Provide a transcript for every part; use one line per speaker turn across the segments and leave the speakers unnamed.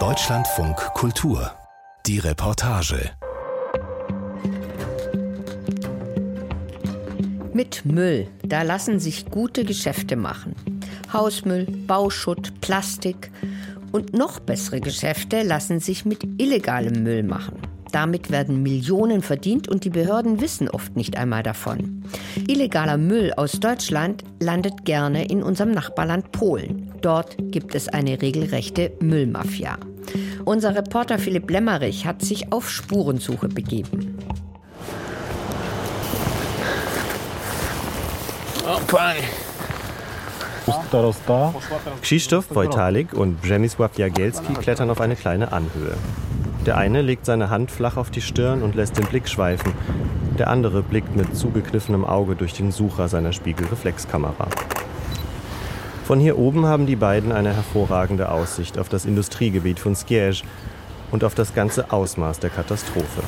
Deutschlandfunk Kultur. Die Reportage.
Mit Müll, da lassen sich gute Geschäfte machen. Hausmüll, Bauschutt, Plastik und noch bessere Geschäfte lassen sich mit illegalem Müll machen. Damit werden Millionen verdient und die Behörden wissen oft nicht einmal davon. Illegaler Müll aus Deutschland landet gerne in unserem Nachbarland Polen. Dort gibt es eine regelrechte Müllmafia. Unser Reporter Philipp Lemmerich hat sich auf Spurensuche begeben.
Oh, Krzysztof Wojtalik und Przemysław Jagielski klettern auf eine kleine Anhöhe. Der eine legt seine Hand flach auf die Stirn und lässt den Blick schweifen. Der andere blickt mit zugekniffenem Auge durch den Sucher seiner Spiegelreflexkamera. Von hier oben haben die beiden eine hervorragende Aussicht auf das Industriegebiet von Skiege und auf das ganze Ausmaß der Katastrophe.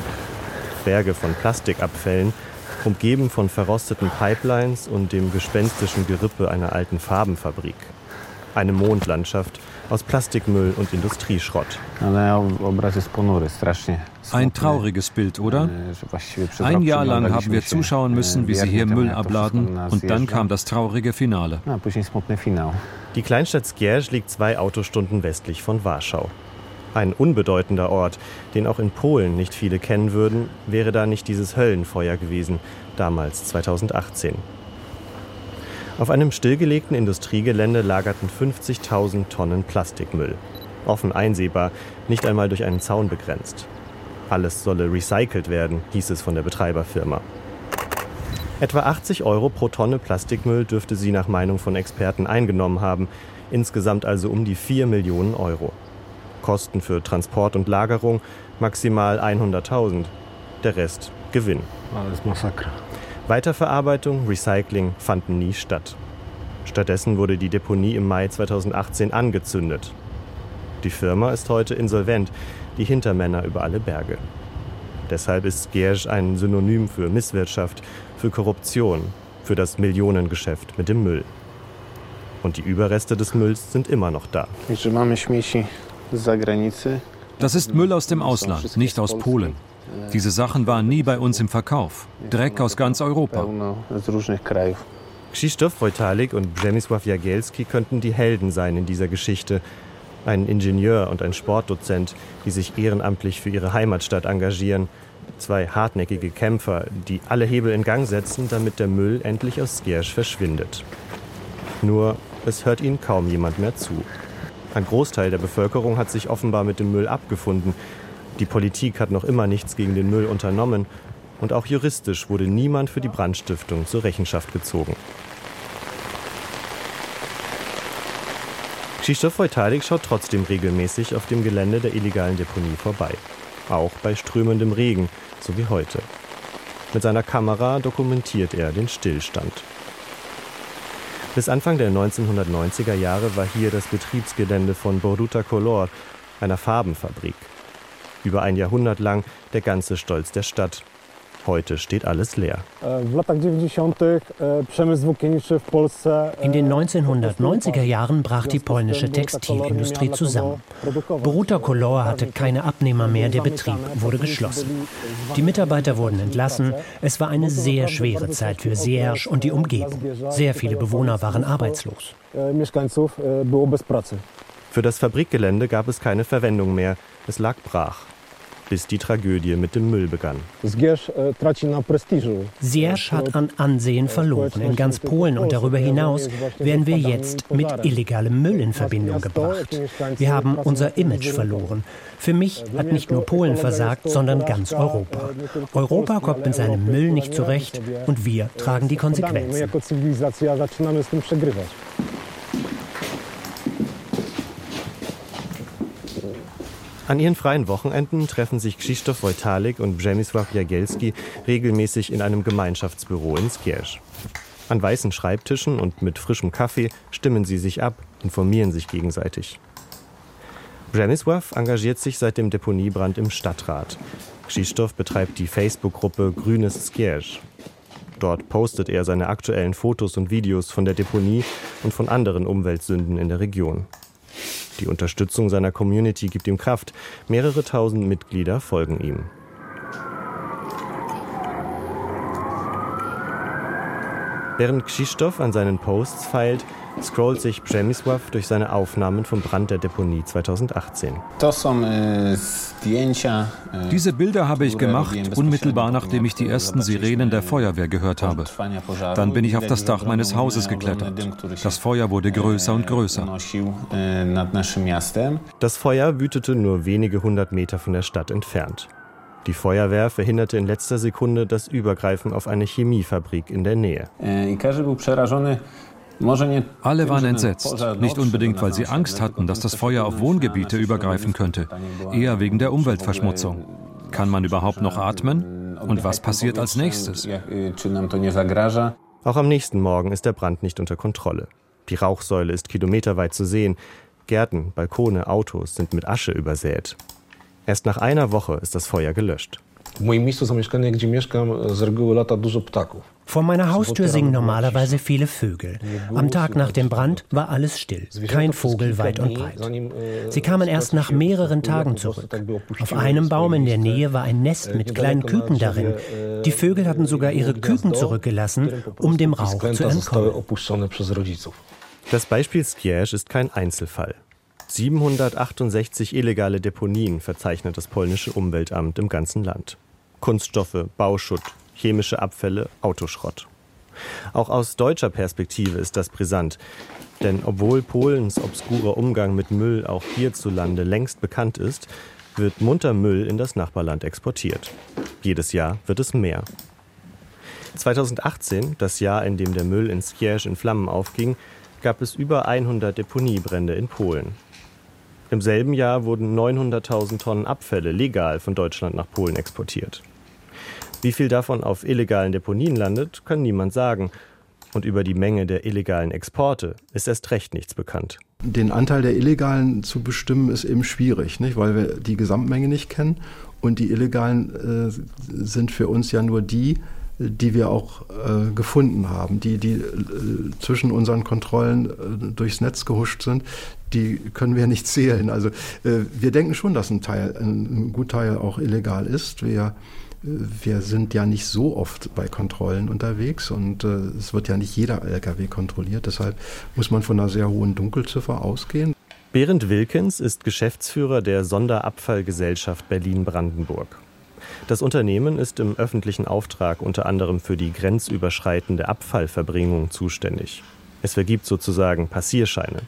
Berge von Plastikabfällen, umgeben von verrosteten Pipelines und dem gespenstischen Gerippe einer alten Farbenfabrik. Eine Mondlandschaft aus Plastikmüll und Industrieschrott.
Ein trauriges Bild, oder? Ein Jahr lang haben wir zuschauen müssen, wie sie hier Müll abladen und dann kam das traurige Finale.
Die Kleinstadt Skierz liegt zwei Autostunden westlich von Warschau. Ein unbedeutender Ort, den auch in Polen nicht viele kennen würden, wäre da nicht dieses Höllenfeuer gewesen, damals 2018. Auf einem stillgelegten Industriegelände lagerten 50.000 Tonnen Plastikmüll. Offen einsehbar, nicht einmal durch einen Zaun begrenzt. Alles solle recycelt werden, hieß es von der Betreiberfirma. Etwa 80 Euro pro Tonne Plastikmüll dürfte sie nach Meinung von Experten eingenommen haben, insgesamt also um die 4 Millionen Euro. Kosten für Transport und Lagerung maximal 100.000. Der Rest Gewinn. Alles Massaker. Weiterverarbeitung, Recycling fanden nie statt. Stattdessen wurde die Deponie im Mai 2018 angezündet. Die Firma ist heute insolvent, die Hintermänner über alle Berge. Deshalb ist Giersch ein Synonym für Misswirtschaft, für Korruption, für das Millionengeschäft mit dem Müll. Und die Überreste des Mülls sind immer noch da.
Das ist Müll aus dem Ausland, nicht aus Polen. Diese Sachen waren nie bei uns im Verkauf. Dreck aus ganz Europa.
Krzysztof Wojtalik und Przemysław Jagielski könnten die Helden sein in dieser Geschichte. Ein Ingenieur und ein Sportdozent, die sich ehrenamtlich für ihre Heimatstadt engagieren. Zwei hartnäckige Kämpfer, die alle Hebel in Gang setzen, damit der Müll endlich aus Skiersch verschwindet. Nur, es hört ihnen kaum jemand mehr zu. Ein Großteil der Bevölkerung hat sich offenbar mit dem Müll abgefunden. Die Politik hat noch immer nichts gegen den Müll unternommen und auch juristisch wurde niemand für die Brandstiftung zur Rechenschaft gezogen. Krzysztof Wojtalik schaut trotzdem regelmäßig auf dem Gelände der illegalen Deponie vorbei. Auch bei strömendem Regen, so wie heute. Mit seiner Kamera dokumentiert er den Stillstand. Bis Anfang der 1990er Jahre war hier das Betriebsgelände von Boruta Color, einer Farbenfabrik. Über ein Jahrhundert lang der ganze Stolz der Stadt. Heute steht alles leer.
In den 1990er Jahren brach die polnische Textilindustrie zusammen. Boruta Kolor hatte keine Abnehmer mehr, der Betrieb wurde geschlossen. Die Mitarbeiter wurden entlassen. Es war eine sehr schwere Zeit für Siersch und die Umgebung. Sehr viele Bewohner waren arbeitslos.
Für das Fabrikgelände gab es keine Verwendung mehr. Es lag brach bis die Tragödie mit dem Müll begann.
Siersch hat an Ansehen verloren. In ganz Polen und darüber hinaus werden wir jetzt mit illegalem Müll in Verbindung gebracht. Wir haben unser Image verloren. Für mich hat nicht nur Polen versagt, sondern ganz Europa. Europa kommt mit seinem Müll nicht zurecht und wir tragen die Konsequenzen.
An ihren freien Wochenenden treffen sich Krzysztof Wojtalik und Przemysław Jagielski regelmäßig in einem Gemeinschaftsbüro in Skierz. An weißen Schreibtischen und mit frischem Kaffee stimmen sie sich ab, informieren sich gegenseitig. Przemysław engagiert sich seit dem Deponiebrand im Stadtrat. Krzysztof betreibt die Facebook-Gruppe Grünes Skierz. Dort postet er seine aktuellen Fotos und Videos von der Deponie und von anderen Umweltsünden in der Region. Die Unterstützung seiner Community gibt ihm Kraft. Mehrere tausend Mitglieder folgen ihm. Während Krzysztof an seinen Posts feilt, scrollt sich Przemysław durch seine Aufnahmen vom Brand der Deponie 2018.
E, e, Diese Bilder habe ich gemacht, unmittelbar nachdem ich die ersten Sirenen der Feuerwehr gehört habe. Dann bin ich auf das Dach meines Hauses geklettert. Das Feuer wurde größer und größer.
E, das Feuer wütete nur wenige hundert Meter von der Stadt entfernt. Die Feuerwehr verhinderte in letzter Sekunde das Übergreifen auf eine Chemiefabrik in der Nähe.
Alle waren entsetzt, nicht unbedingt, weil sie Angst hatten, dass das Feuer auf Wohngebiete übergreifen könnte, eher wegen der Umweltverschmutzung. Kann man überhaupt noch atmen? Und was passiert als nächstes?
Auch am nächsten Morgen ist der Brand nicht unter Kontrolle. Die Rauchsäule ist kilometerweit zu sehen. Gärten, Balkone, Autos sind mit Asche übersät. Erst nach einer Woche ist das Feuer gelöscht.
Vor meiner Haustür singen normalerweise viele Vögel. Am Tag nach dem Brand war alles still, kein Vogel weit und breit. Sie kamen erst nach mehreren Tagen zurück. Auf einem Baum in der Nähe war ein Nest mit kleinen Küken darin. Die Vögel hatten sogar ihre Küken zurückgelassen, um dem Rauch zu entkommen.
Das Beispiel Skierz ist kein Einzelfall. 768 illegale Deponien verzeichnet das polnische Umweltamt im ganzen Land. Kunststoffe, Bauschutt, chemische Abfälle, Autoschrott. Auch aus deutscher Perspektive ist das brisant. Denn obwohl Polens obskurer Umgang mit Müll auch hierzulande längst bekannt ist, wird munter Müll in das Nachbarland exportiert. Jedes Jahr wird es mehr. 2018, das Jahr, in dem der Müll in Skierz in Flammen aufging, gab es über 100 Deponiebrände in Polen. Im selben Jahr wurden 900.000 Tonnen Abfälle legal von Deutschland nach Polen exportiert. Wie viel davon auf illegalen Deponien landet, kann niemand sagen. Und über die Menge der illegalen Exporte ist erst recht nichts bekannt.
Den Anteil der Illegalen zu bestimmen ist eben schwierig, nicht? weil wir die Gesamtmenge nicht kennen. Und die Illegalen äh, sind für uns ja nur die, die wir auch äh, gefunden haben, die, die äh, zwischen unseren Kontrollen äh, durchs Netz gehuscht sind, die können wir nicht zählen. Also äh, wir denken schon, dass ein Teil, ein, ein Gutteil auch illegal ist. Wir, äh, wir sind ja nicht so oft bei Kontrollen unterwegs und äh, es wird ja nicht jeder LKW kontrolliert. Deshalb muss man von einer sehr hohen Dunkelziffer ausgehen.
Berend Wilkens ist Geschäftsführer der Sonderabfallgesellschaft Berlin-Brandenburg. Das Unternehmen ist im öffentlichen Auftrag unter anderem für die grenzüberschreitende Abfallverbringung zuständig. Es vergibt sozusagen Passierscheine.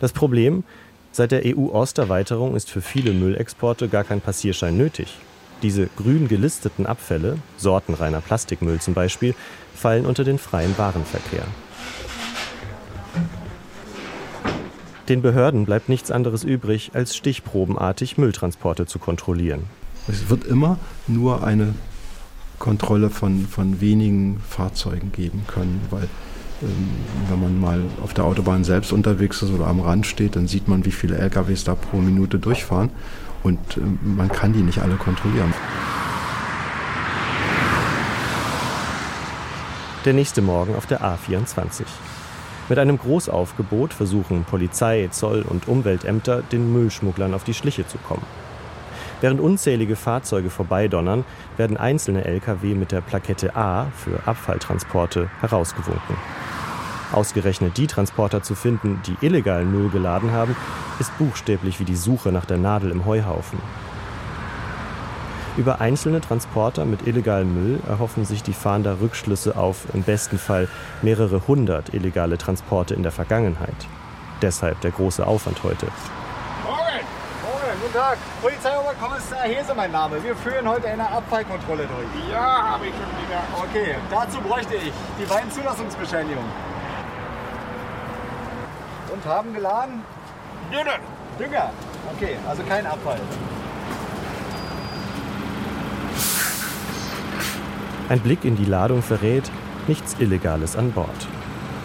Das Problem, seit der EU-Osterweiterung ist für viele Müllexporte gar kein Passierschein nötig. Diese grün gelisteten Abfälle, sortenreiner Plastikmüll zum Beispiel, fallen unter den freien Warenverkehr. Den Behörden bleibt nichts anderes übrig, als stichprobenartig Mülltransporte zu kontrollieren.
Es wird immer nur eine Kontrolle von, von wenigen Fahrzeugen geben können, weil ähm, wenn man mal auf der Autobahn selbst unterwegs ist oder am Rand steht, dann sieht man, wie viele LKWs da pro Minute durchfahren und ähm, man kann die nicht alle kontrollieren.
Der nächste Morgen auf der A24. Mit einem Großaufgebot versuchen Polizei, Zoll und Umweltämter, den Müllschmugglern auf die Schliche zu kommen. Während unzählige Fahrzeuge vorbeidonnern, werden einzelne Lkw mit der Plakette A für Abfalltransporte herausgewunken. Ausgerechnet die Transporter zu finden, die illegalen Müll geladen haben, ist buchstäblich wie die Suche nach der Nadel im Heuhaufen. Über einzelne Transporter mit illegalem Müll erhoffen sich die Fahnder Rückschlüsse auf im besten Fall mehrere hundert illegale Transporte in der Vergangenheit. Deshalb der große Aufwand heute.
Guten Tag, Polizeioberkommissar Hese mein Name. Wir führen heute eine Abfallkontrolle durch.
Ja, habe ich schon wieder.
Okay, dazu bräuchte ich die beiden Zulassungsbescheinigungen. Und haben geladen?
Dünger.
Dünger, okay, also kein Abfall.
Ein Blick in die Ladung verrät, nichts Illegales an Bord.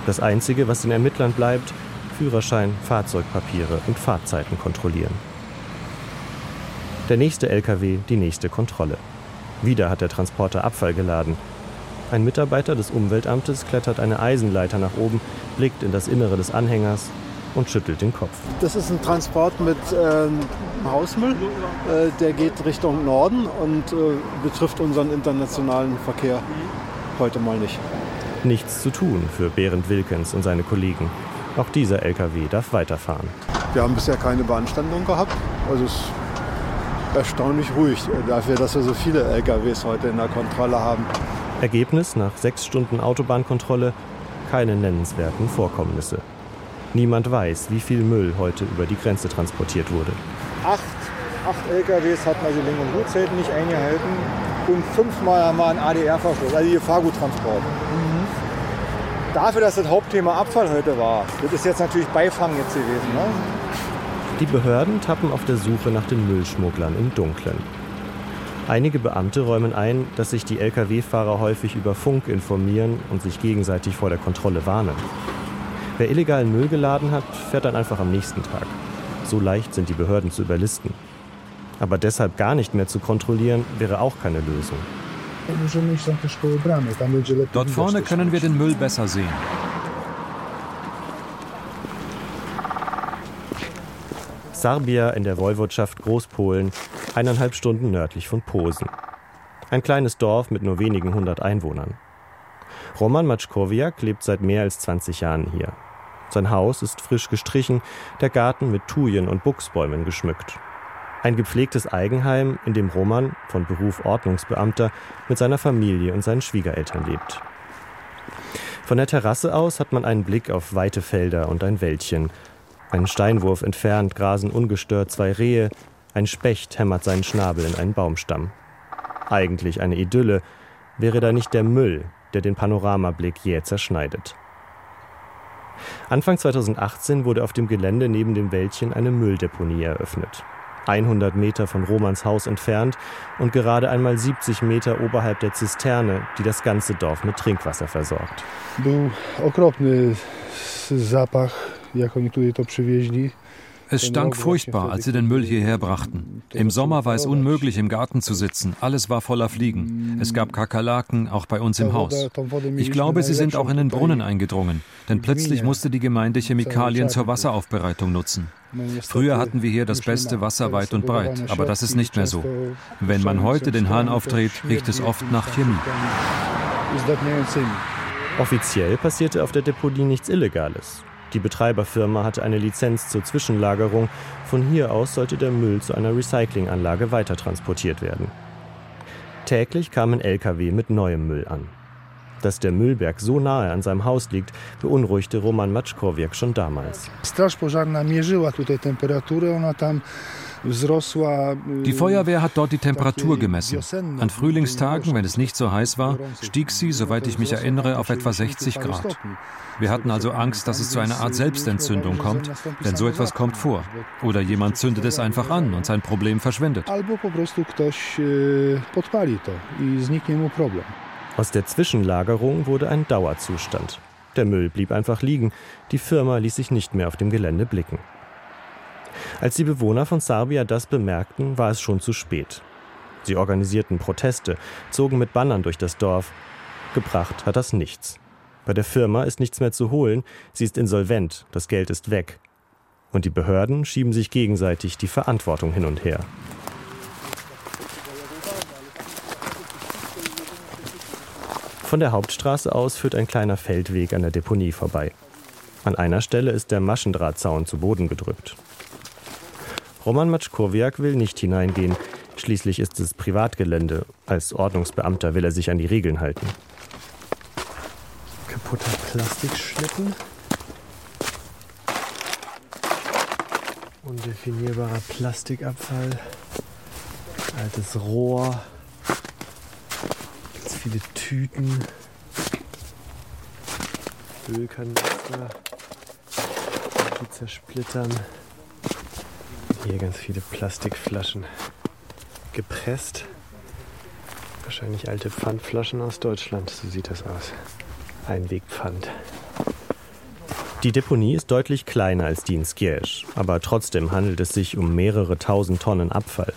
Das Einzige, was den Ermittlern bleibt, Führerschein, Fahrzeugpapiere und Fahrzeiten kontrollieren. Der nächste LKW, die nächste Kontrolle. Wieder hat der Transporter Abfall geladen. Ein Mitarbeiter des Umweltamtes klettert eine Eisenleiter nach oben, blickt in das Innere des Anhängers und schüttelt den Kopf.
Das ist ein Transport mit ähm, Hausmüll. Äh, der geht Richtung Norden und äh, betrifft unseren internationalen Verkehr heute mal nicht.
Nichts zu tun für Berend Wilkens und seine Kollegen. Auch dieser LKW darf weiterfahren.
Wir haben bisher keine Beanstandung gehabt. Also es erstaunlich ruhig dafür, dass wir so viele LKWs heute in der Kontrolle haben.
Ergebnis nach sechs Stunden Autobahnkontrolle keine nennenswerten Vorkommnisse. Niemand weiß, wie viel Müll heute über die Grenze transportiert wurde.
Acht, acht LKWs hatten also Ling- und Gutzeiten nicht eingehalten und fünfmal haben wir einen ADR-Verschluss, also Gefahrguttransport. Mhm. Dafür, dass das Hauptthema Abfall heute war, das ist jetzt natürlich Beifang jetzt gewesen. Ne?
Die Behörden tappen auf der Suche nach den Müllschmugglern im Dunkeln. Einige Beamte räumen ein, dass sich die Lkw-Fahrer häufig über Funk informieren und sich gegenseitig vor der Kontrolle warnen. Wer illegalen Müll geladen hat, fährt dann einfach am nächsten Tag. So leicht sind die Behörden zu überlisten. Aber deshalb gar nicht mehr zu kontrollieren, wäre auch keine Lösung.
Dort vorne können wir den Müll besser sehen.
Sarbia in der Woiwodschaft Großpolen, eineinhalb Stunden nördlich von Posen. Ein kleines Dorf mit nur wenigen hundert Einwohnern. Roman Matschkowiak lebt seit mehr als 20 Jahren hier. Sein Haus ist frisch gestrichen, der Garten mit Thujen und Buchsbäumen geschmückt. Ein gepflegtes Eigenheim, in dem Roman, von Beruf Ordnungsbeamter, mit seiner Familie und seinen Schwiegereltern lebt. Von der Terrasse aus hat man einen Blick auf weite Felder und ein Wäldchen. Einen Steinwurf entfernt grasen ungestört zwei Rehe, ein Specht hämmert seinen Schnabel in einen Baumstamm. Eigentlich eine Idylle, wäre da nicht der Müll, der den Panoramablick jäh zerschneidet. Anfang 2018 wurde auf dem Gelände neben dem Wäldchen eine Mülldeponie eröffnet. 100 Meter von Romans Haus entfernt und gerade einmal 70 Meter oberhalb der Zisterne, die das ganze Dorf mit Trinkwasser versorgt.
Był okropny zapach, jak oni tutaj to przywieźli.
Es stank furchtbar, als sie den Müll hierher brachten. Im Sommer war es unmöglich, im Garten zu sitzen. Alles war voller Fliegen. Es gab Kakerlaken, auch bei uns im Haus. Ich glaube, sie sind auch in den Brunnen eingedrungen, denn plötzlich musste die Gemeinde Chemikalien zur Wasseraufbereitung nutzen. Früher hatten wir hier das beste Wasser weit und breit, aber das ist nicht mehr so. Wenn man heute den Hahn aufdreht, riecht es oft nach Chemie.
Offiziell passierte auf der Deponie nichts Illegales. Die Betreiberfirma hatte eine Lizenz zur Zwischenlagerung. Von hier aus sollte der Müll zu einer Recyclinganlage weitertransportiert werden. Täglich kamen Lkw mit neuem Müll an. Dass der Müllberg so nahe an seinem Haus liegt, beunruhigte Roman Matschkowiak schon damals.
Die Feuerwehr hat dort die Temperatur gemessen. An Frühlingstagen, wenn es nicht so heiß war, stieg sie, soweit ich mich erinnere, auf etwa 60 Grad. Wir hatten also Angst, dass es zu einer Art Selbstentzündung kommt, denn so etwas kommt vor. Oder jemand zündet es einfach an und sein Problem verschwindet.
Aus der Zwischenlagerung wurde ein Dauerzustand. Der Müll blieb einfach liegen. Die Firma ließ sich nicht mehr auf dem Gelände blicken. Als die Bewohner von Sarbia das bemerkten, war es schon zu spät. Sie organisierten Proteste, zogen mit Bannern durch das Dorf. Gebracht hat das nichts. Bei der Firma ist nichts mehr zu holen, sie ist insolvent, das Geld ist weg. Und die Behörden schieben sich gegenseitig die Verantwortung hin und her. Von der Hauptstraße aus führt ein kleiner Feldweg an der Deponie vorbei. An einer Stelle ist der Maschendrahtzaun zu Boden gedrückt. Roman Matschkowiak will nicht hineingehen. Schließlich ist es Privatgelände. Als Ordnungsbeamter will er sich an die Regeln halten.
Kaputter Plastikschlitten. Undefinierbarer Plastikabfall. Altes Rohr. Viele Tüten. Ölkanister. Die zersplittern. Hier ganz viele Plastikflaschen gepresst. Wahrscheinlich alte Pfandflaschen aus Deutschland, so sieht das aus. Einwegpfand.
Die Deponie ist deutlich kleiner als die in Skierz, aber trotzdem handelt es sich um mehrere tausend Tonnen Abfall.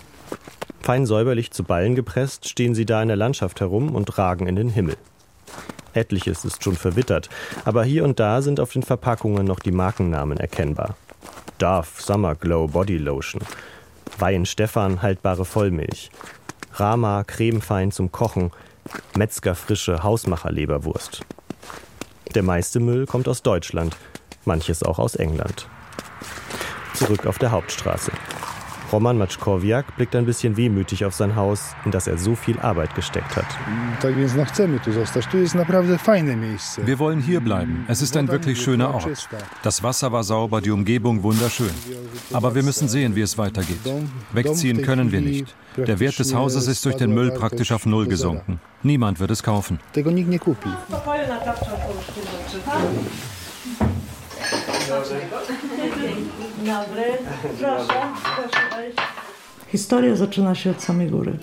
Fein säuberlich zu Ballen gepresst stehen sie da in der Landschaft herum und ragen in den Himmel. Etliches ist schon verwittert, aber hier und da sind auf den Verpackungen noch die Markennamen erkennbar. Dove Summer Glow Body Lotion, Wein Stefan haltbare Vollmilch, Rama cremefein zum Kochen, Metzger frische Hausmacher-Leberwurst. Der meiste Müll kommt aus Deutschland, manches auch aus England. Zurück auf der Hauptstraße. Roman Matschkowiak blickt ein bisschen wehmütig auf sein Haus, in das er so viel Arbeit gesteckt hat.
Wir wollen hier bleiben. Es ist ein wirklich schöner Ort. Das Wasser war sauber, die Umgebung wunderschön. Aber wir müssen sehen, wie es weitergeht. Wegziehen können wir nicht. Der Wert des Hauses ist durch den Müll praktisch auf Null gesunken. Niemand wird es kaufen.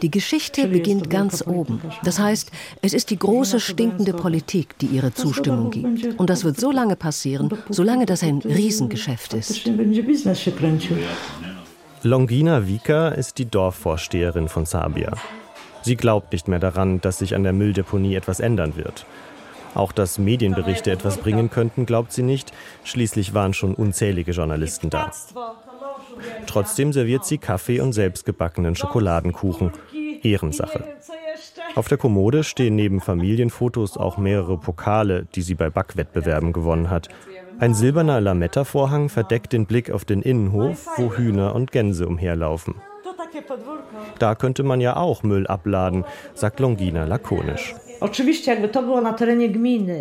Die Geschichte beginnt ganz oben. Das heißt, es ist die große stinkende Politik, die ihre Zustimmung gibt. Und das wird so lange passieren, solange das ein Riesengeschäft ist.
Longina Vika ist die Dorfvorsteherin von Sabia. Sie glaubt nicht mehr daran, dass sich an der Mülldeponie etwas ändern wird. Auch dass Medienberichte etwas bringen könnten, glaubt sie nicht. Schließlich waren schon unzählige Journalisten da. Trotzdem serviert sie Kaffee und selbstgebackenen Schokoladenkuchen. Ehrensache. Auf der Kommode stehen neben Familienfotos auch mehrere Pokale, die sie bei Backwettbewerben gewonnen hat. Ein silberner Lametta-Vorhang verdeckt den Blick auf den Innenhof, wo Hühner und Gänse umherlaufen. Da könnte man ja auch Müll abladen, sagt Longina lakonisch.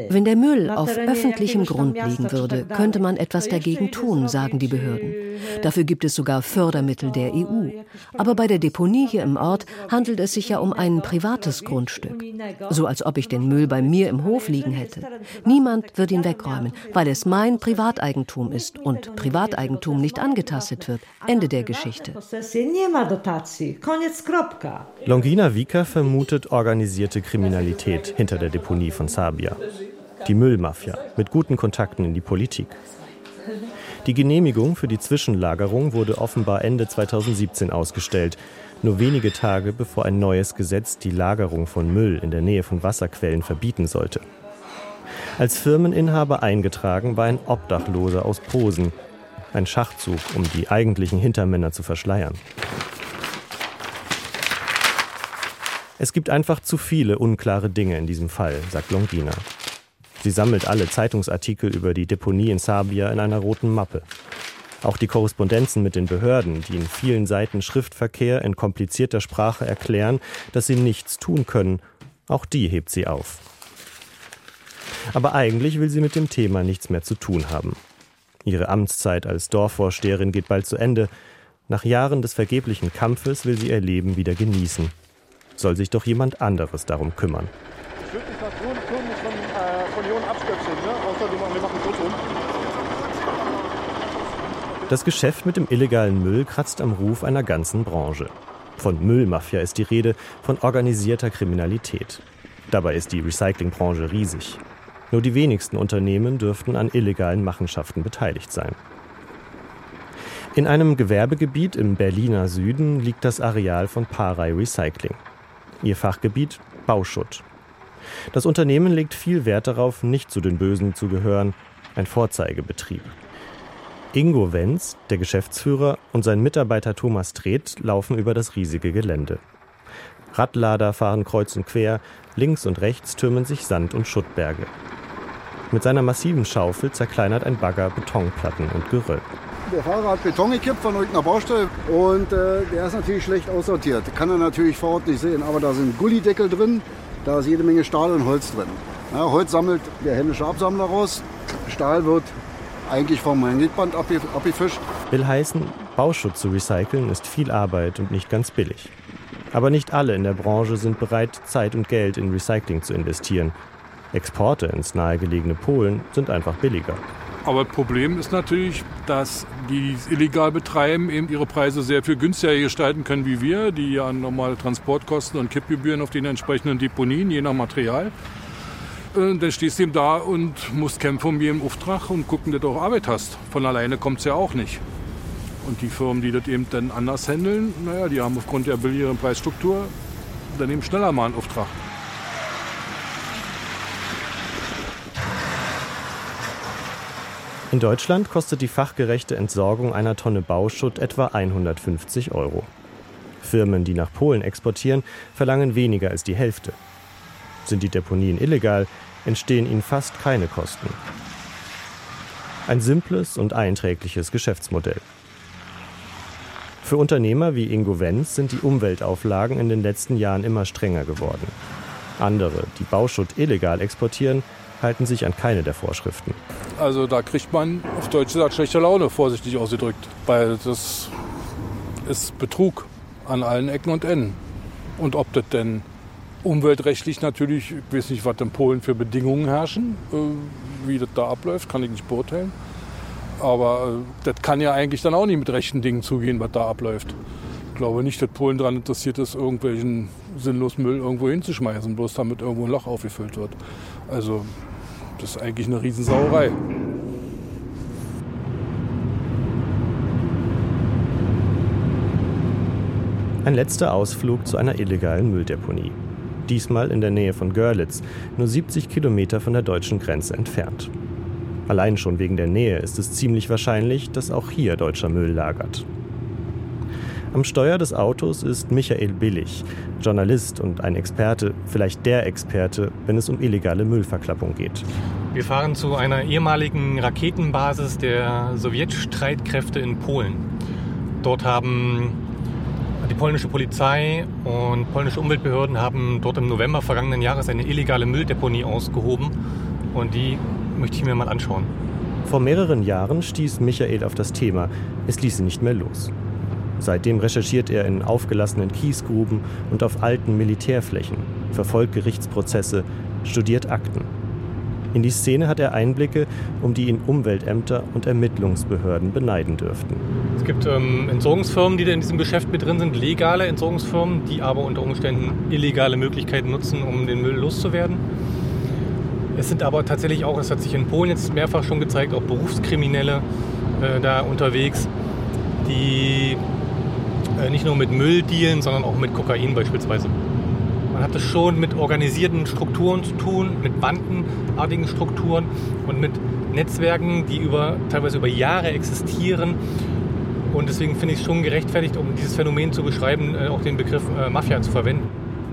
Wenn der Müll auf öffentlichem Grund liegen würde, könnte man etwas dagegen tun, sagen die Behörden. Dafür gibt es sogar Fördermittel der EU. Aber bei der Deponie hier im Ort handelt es sich ja um ein privates Grundstück. So als ob ich den Müll bei mir im Hof liegen hätte. Niemand wird ihn wegräumen, weil es mein Privateigentum ist und Privateigentum nicht angetastet wird. Ende der Geschichte.
Longina Vika vermutet organisierte Kriminalität. Kriminalität hinter der Deponie von Sabia. Die Müllmafia mit guten Kontakten in die Politik. Die Genehmigung für die Zwischenlagerung wurde offenbar Ende 2017 ausgestellt, nur wenige Tage bevor ein neues Gesetz die Lagerung von Müll in der Nähe von Wasserquellen verbieten sollte. Als Firmeninhaber eingetragen war ein Obdachloser aus Posen, ein Schachzug, um die eigentlichen Hintermänner zu verschleiern. Es gibt einfach zu viele unklare Dinge in diesem Fall, sagt Longina. Sie sammelt alle Zeitungsartikel über die Deponie in Sabia in einer roten Mappe. Auch die Korrespondenzen mit den Behörden, die in vielen Seiten Schriftverkehr in komplizierter Sprache erklären, dass sie nichts tun können, auch die hebt sie auf. Aber eigentlich will sie mit dem Thema nichts mehr zu tun haben. Ihre Amtszeit als Dorfvorsteherin geht bald zu Ende. Nach Jahren des vergeblichen Kampfes will sie ihr Leben wieder genießen soll sich doch jemand anderes darum kümmern. Ich würde mich nach Ton von, äh, von Jon abstöpseln, ne? außer wir machen kurz um. Das Geschäft mit dem illegalen Müll kratzt am Ruf einer ganzen Branche. Von Müllmafia ist die Rede, von organisierter Kriminalität. Dabei ist die Recyclingbranche riesig. Nur die wenigsten Unternehmen dürften an illegalen Machenschaften beteiligt sein. In einem Gewerbegebiet im Berliner Süden liegt das Areal von Parei Recycling. Ihr Fachgebiet Bauschutt. Das Unternehmen legt viel Wert darauf, nicht zu den Bösen zu gehören, ein Vorzeigebetrieb. Ingo Wenz, der Geschäftsführer, und sein Mitarbeiter Thomas Treht laufen über das riesige Gelände. Radlader fahren kreuz und quer, links und rechts türmen sich Sand- und Schuttberge. Mit seiner massiven Schaufel zerkleinert ein Bagger Betonplatten und Geröll.
Der Fahrer hat Beton gekippt von irgendeiner Baustelle und äh, der ist natürlich schlecht aussortiert. Kann er natürlich vor Ort nicht sehen, aber da sind Gullideckel drin, da ist jede Menge Stahl und Holz drin. Ja, Holz sammelt der händische Absammler raus, Stahl wird eigentlich vom Magnetband abgefischt.
Will heißen, Bauschutt zu recyceln ist viel Arbeit und nicht ganz billig. Aber nicht alle in der Branche sind bereit, Zeit und Geld in Recycling zu investieren. Exporte ins nahegelegene Polen sind einfach billiger.
Aber das Problem ist natürlich, dass die, die es illegal betreiben, eben ihre Preise sehr viel günstiger gestalten können wie wir, die ja normale Transportkosten und Kippgebühren auf den entsprechenden Deponien, je nach Material. Und dann stehst du ihm da und musst kämpfen um jeden Auftrag und gucken, dass du auch Arbeit hast. Von alleine kommt es ja auch nicht. Und die Firmen, die das eben dann anders handeln, naja, die haben aufgrund der billigeren Preisstruktur dann eben schneller mal einen Auftrag.
In Deutschland kostet die fachgerechte Entsorgung einer Tonne Bauschutt etwa 150 Euro. Firmen, die nach Polen exportieren, verlangen weniger als die Hälfte, sind die Deponien illegal, entstehen ihnen fast keine Kosten. Ein simples und einträgliches Geschäftsmodell. Für Unternehmer wie Ingo Wenz sind die Umweltauflagen in den letzten Jahren immer strenger geworden. Andere, die Bauschutt illegal exportieren, halten sich an keine der Vorschriften.
Also da kriegt man auf Deutsch gesagt schlechte Laune, vorsichtig ausgedrückt, weil das ist Betrug an allen Ecken und Enden. Und ob das denn umweltrechtlich natürlich, ich weiß nicht, was in Polen für Bedingungen herrschen, äh, wie das da abläuft, kann ich nicht beurteilen. Aber äh, das kann ja eigentlich dann auch nicht mit rechten Dingen zugehen, was da abläuft. Ich glaube nicht, dass Polen daran interessiert ist, irgendwelchen sinnlosen Müll irgendwo hinzuschmeißen, bloß damit irgendwo ein Loch aufgefüllt wird. Also das ist eigentlich eine Riesensauerei.
Ein letzter Ausflug zu einer illegalen Mülldeponie. Diesmal in der Nähe von Görlitz, nur 70 Kilometer von der deutschen Grenze entfernt. Allein schon wegen der Nähe ist es ziemlich wahrscheinlich, dass auch hier deutscher Müll lagert. Am Steuer des Autos ist Michael Billig, Journalist und ein Experte, vielleicht der Experte, wenn es um illegale Müllverklappung geht.
Wir fahren zu einer ehemaligen Raketenbasis der Sowjetstreitkräfte in Polen. Dort haben die polnische Polizei und polnische Umweltbehörden haben dort im November vergangenen Jahres eine illegale Mülldeponie ausgehoben und die möchte ich mir mal anschauen.
Vor mehreren Jahren stieß Michael auf das Thema. Es ließ ihn nicht mehr los. Seitdem recherchiert er in aufgelassenen Kiesgruben und auf alten Militärflächen, verfolgt Gerichtsprozesse, studiert Akten. In die Szene hat er Einblicke, um die ihn Umweltämter und Ermittlungsbehörden beneiden dürften.
Es gibt ähm, Entsorgungsfirmen, die in diesem Geschäft mit drin sind, legale Entsorgungsfirmen, die aber unter Umständen illegale Möglichkeiten nutzen, um den Müll loszuwerden. Es sind aber tatsächlich auch, das hat sich in Polen jetzt mehrfach schon gezeigt, auch Berufskriminelle äh, da unterwegs, die äh, nicht nur mit Müll dealen, sondern auch mit Kokain beispielsweise. Man hat es schon mit organisierten Strukturen zu tun, mit bandenartigen Strukturen und mit Netzwerken, die über, teilweise über Jahre existieren. Und deswegen finde ich es schon gerechtfertigt, um dieses Phänomen zu beschreiben, äh, auch den Begriff äh, Mafia zu verwenden.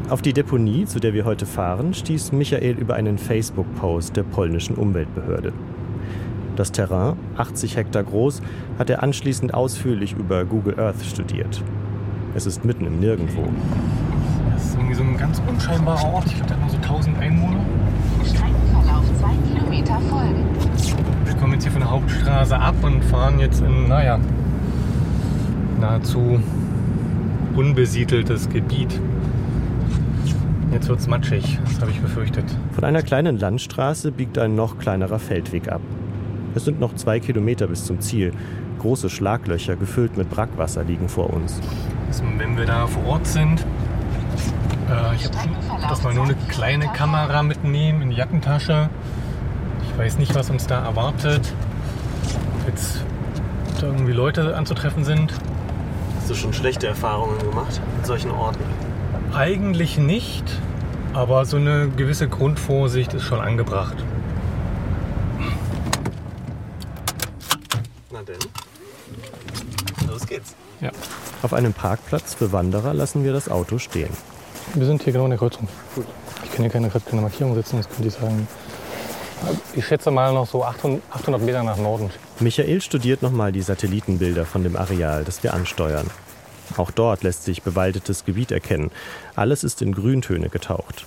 Auf die Deponie, zu der wir heute fahren, stieß Michael über einen Facebook-Post der polnischen Umweltbehörde. Das Terrain, 80 Hektar groß, hat er anschließend ausführlich über Google Earth studiert. Es ist mitten im Nirgendwo.
Das ist irgendwie so ein ganz unscheinbarer Ort. Ich glaube, der hat nur so 1000 Einwohner.
Streckenverlauf 2 Kilometer folgen.
Wir kommen jetzt hier von der Hauptstraße ab und fahren jetzt in, naja, nahezu unbesiedeltes Gebiet. Jetzt wird es matschig, das habe ich befürchtet.
Von einer kleinen Landstraße biegt ein noch kleinerer Feldweg ab. Es sind noch zwei Kilometer bis zum Ziel. Große Schlaglöcher gefüllt mit Brackwasser liegen vor uns.
Also, wenn wir da vor Ort sind, äh, ich habe das mal nur eine kleine Kamera mitnehmen in die Jackentasche. Ich weiß nicht, was uns da erwartet. Jetzt da irgendwie Leute anzutreffen sind.
Hast du schon schlechte Erfahrungen gemacht mit solchen Orten?
Eigentlich nicht, aber so eine gewisse Grundvorsicht ist schon angebracht.
Na denn. Los geht's.
Ja.
Auf einem Parkplatz für Wanderer lassen wir das Auto stehen.
Wir sind hier genau in der Kreuzung. Gut. Ich kann hier keine, keine Markierung setzen, das könnte ich sagen. Ich schätze mal noch so 800 Meter nach Norden.
Michael studiert nochmal die Satellitenbilder von dem Areal, das wir ansteuern. Auch dort lässt sich bewaldetes Gebiet erkennen. Alles ist in Grüntöne getaucht.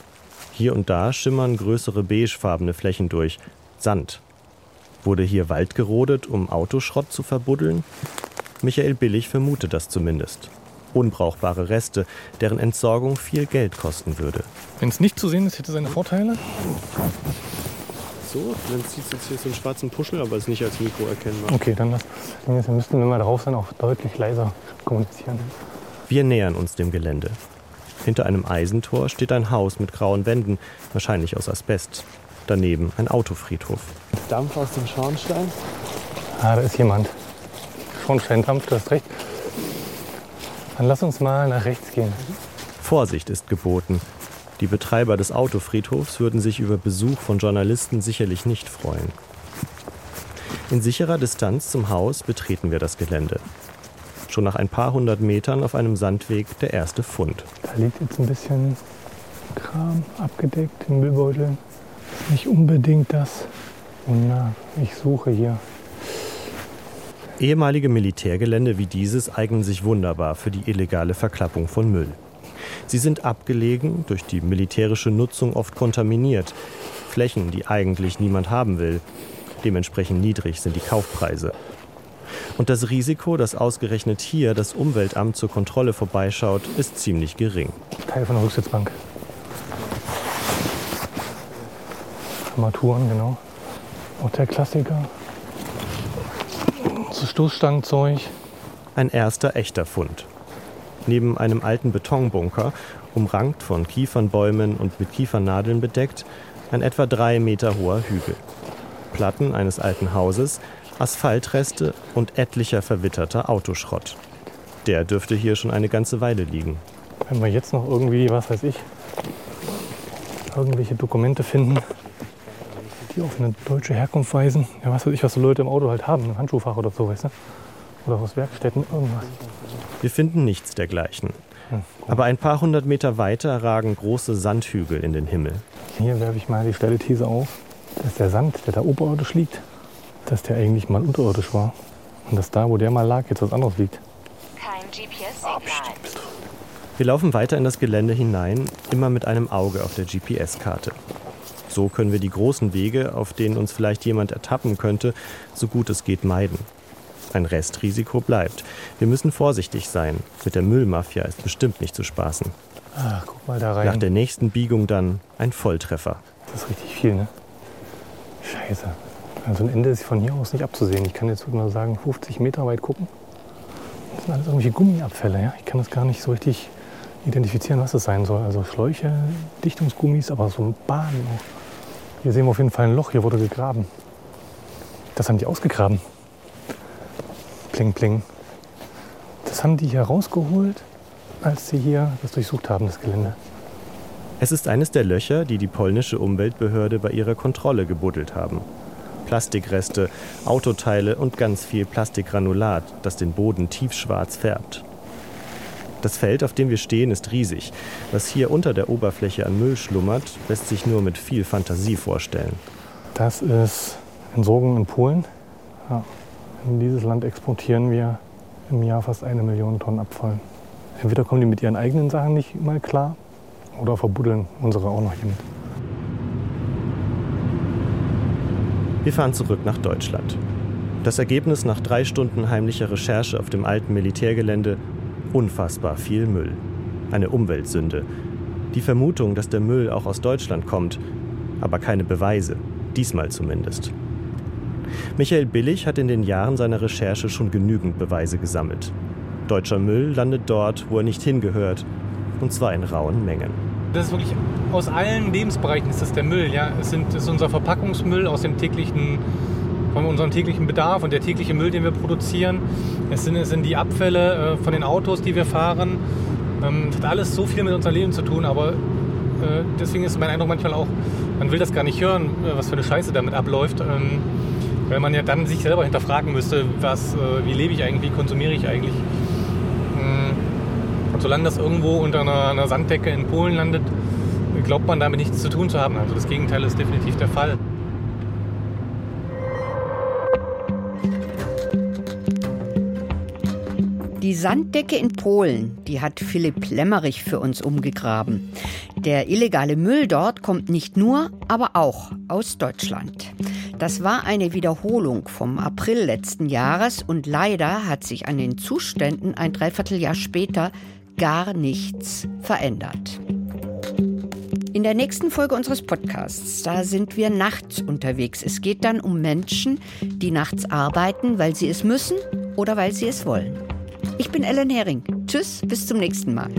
Hier und da schimmern größere beigefarbene Flächen durch. Sand. Wurde hier Wald gerodet, um Autoschrott zu verbuddeln? Michael Billig vermutet das zumindest. Unbrauchbare Reste, deren Entsorgung viel Geld kosten würde.
Wenn es nicht zu sehen ist, hätte es seine Vorteile.
So, dann sieht es jetzt hier so einen schwarzen Puschel, aber ist nicht als Mikro erkennbar.
Okay, dann lass. Dann müssten, wenn wir drauf sind, auch deutlich leiser kommunizieren.
Wir nähern uns dem Gelände. Hinter einem Eisentor steht ein Haus mit grauen Wänden, wahrscheinlich aus Asbest. Daneben ein Autofriedhof.
Dampf aus dem Schornstein? Ah, da ist jemand. Schornsteindampf, du hast recht. Dann lass uns mal nach rechts gehen.
Vorsicht ist geboten. Die Betreiber des Autofriedhofs würden sich über Besuch von Journalisten sicherlich nicht freuen. In sicherer Distanz zum Haus betreten wir das Gelände. Schon nach ein paar hundert Metern auf einem Sandweg der erste Fund.
Da liegt jetzt ein bisschen Kram abgedeckt in Müllbeuteln. Nicht unbedingt das, wonach ich suche hier.
Ehemalige Militärgelände wie dieses eignen sich wunderbar für die illegale Verklappung von Müll. Sie sind abgelegen, durch die militärische Nutzung oft kontaminiert. Flächen, die eigentlich niemand haben will. Dementsprechend niedrig sind die Kaufpreise. Und das Risiko, dass ausgerechnet hier das Umweltamt zur Kontrolle vorbeischaut, ist ziemlich gering.
Teil von der Rücksitzbank. Armaturen, genau. Auch der Klassiker. So Stoßstangenzeug.
Ein erster echter Fund. Neben einem alten Betonbunker, umrankt von Kiefernbäumen und mit Kiefernadeln bedeckt, ein etwa drei Meter hoher Hügel. Platten eines alten Hauses, Asphaltreste und etlicher verwitterter Autoschrott. Der dürfte hier schon eine ganze Weile liegen.
Wenn wir jetzt noch irgendwie, was weiß ich, irgendwelche Dokumente finden, die auf eine deutsche Herkunft weisen, ja, was weiß ich, was so Leute im Auto halt haben, ein Handschuhfach oder so, weißt du? Oder aus Werkstätten, irgendwas.
Wir finden nichts dergleichen. Aber ein paar hundert Meter weiter ragen große Sandhügel in den Himmel.
Hier werfe ich mal die steile These auf, dass der Sand, der da oberirdisch liegt, dass der eigentlich mal unterirdisch war. Und dass da, wo der mal lag, jetzt was anderes liegt.
Kein GPS-Signal.
Wir laufen weiter in das Gelände hinein, immer mit einem Auge auf der GPS-Karte. So können wir die großen Wege, auf denen uns vielleicht jemand ertappen könnte, so gut es geht meiden. Ein Restrisiko bleibt. Wir müssen vorsichtig sein. Mit der Müllmafia ist bestimmt nicht zu spaßen.
Ach, guck mal da rein.
Nach der nächsten Biegung dann ein Volltreffer.
Das ist richtig viel, ne? Scheiße. Also ein Ende ist von hier aus nicht abzusehen. Ich kann jetzt nur sagen, 50 Meter weit gucken. Das sind alles irgendwelche Gummiabfälle. Ja? Ich kann das gar nicht so richtig identifizieren, was das sein soll. Also Schläuche, Dichtungsgummis, aber so ein Bahn auch. Hier sehen wir auf jeden Fall ein Loch. Hier wurde gegraben. Das haben die ausgegraben. Pling, pling. Das haben die hier rausgeholt, als sie hier das durchsucht haben, das Gelände.
Es ist eines der Löcher, die die polnische Umweltbehörde bei ihrer Kontrolle gebuddelt haben. Plastikreste, Autoteile und ganz viel Plastikgranulat, das den Boden tiefschwarz färbt. Das Feld, auf dem wir stehen, ist riesig. Was hier unter der Oberfläche an Müll schlummert, lässt sich nur mit viel Fantasie vorstellen.
Das ist Entsorgung in Polen. Ja. In dieses Land exportieren wir im Jahr fast eine Million Tonnen Abfall. Entweder kommen die mit ihren eigenen Sachen nicht mal klar oder verbuddeln unsere auch noch hiermit.
Wir fahren zurück nach Deutschland. Das Ergebnis nach drei Stunden heimlicher Recherche auf dem alten Militärgelände unfassbar viel Müll. Eine Umweltsünde. Die Vermutung, dass der Müll auch aus Deutschland kommt, aber keine Beweise, diesmal zumindest. Michael Billig hat in den Jahren seiner Recherche schon genügend Beweise gesammelt. Deutscher Müll landet dort, wo er nicht hingehört, und zwar in rauen Mengen.
Das ist wirklich aus allen Lebensbereichen ist das der Müll. Ja? Es sind, ist unser Verpackungsmüll aus dem täglichen, von unserem täglichen Bedarf und der tägliche Müll, den wir produzieren. Es sind, es sind die Abfälle äh, von den Autos, die wir fahren. Ähm, das hat alles so viel mit unserem Leben zu tun, aber äh, deswegen ist mein Eindruck manchmal auch, man will das gar nicht hören, äh, was für eine Scheiße damit abläuft. Ähm, weil man ja dann sich selber hinterfragen müsste, was, wie lebe ich eigentlich, wie konsumiere ich eigentlich. Mm. Und solange das irgendwo unter einer, einer Sanddecke in Polen landet, glaubt man damit nichts zu tun zu haben. Also das Gegenteil ist definitiv der Fall.
Die Sanddecke in Polen, die hat Philipp Lemmerich für uns umgegraben. Der illegale Müll dort kommt nicht nur, aber auch aus Deutschland. Das war eine Wiederholung vom April letzten Jahres und leider hat sich an den Zuständen ein Dreivierteljahr später gar nichts verändert. In der nächsten Folge unseres Podcasts, da sind wir nachts unterwegs. Es geht dann um Menschen, die nachts arbeiten, weil sie es müssen oder weil sie es wollen. Ich bin Ellen Hering. Tschüss, bis zum nächsten Mal.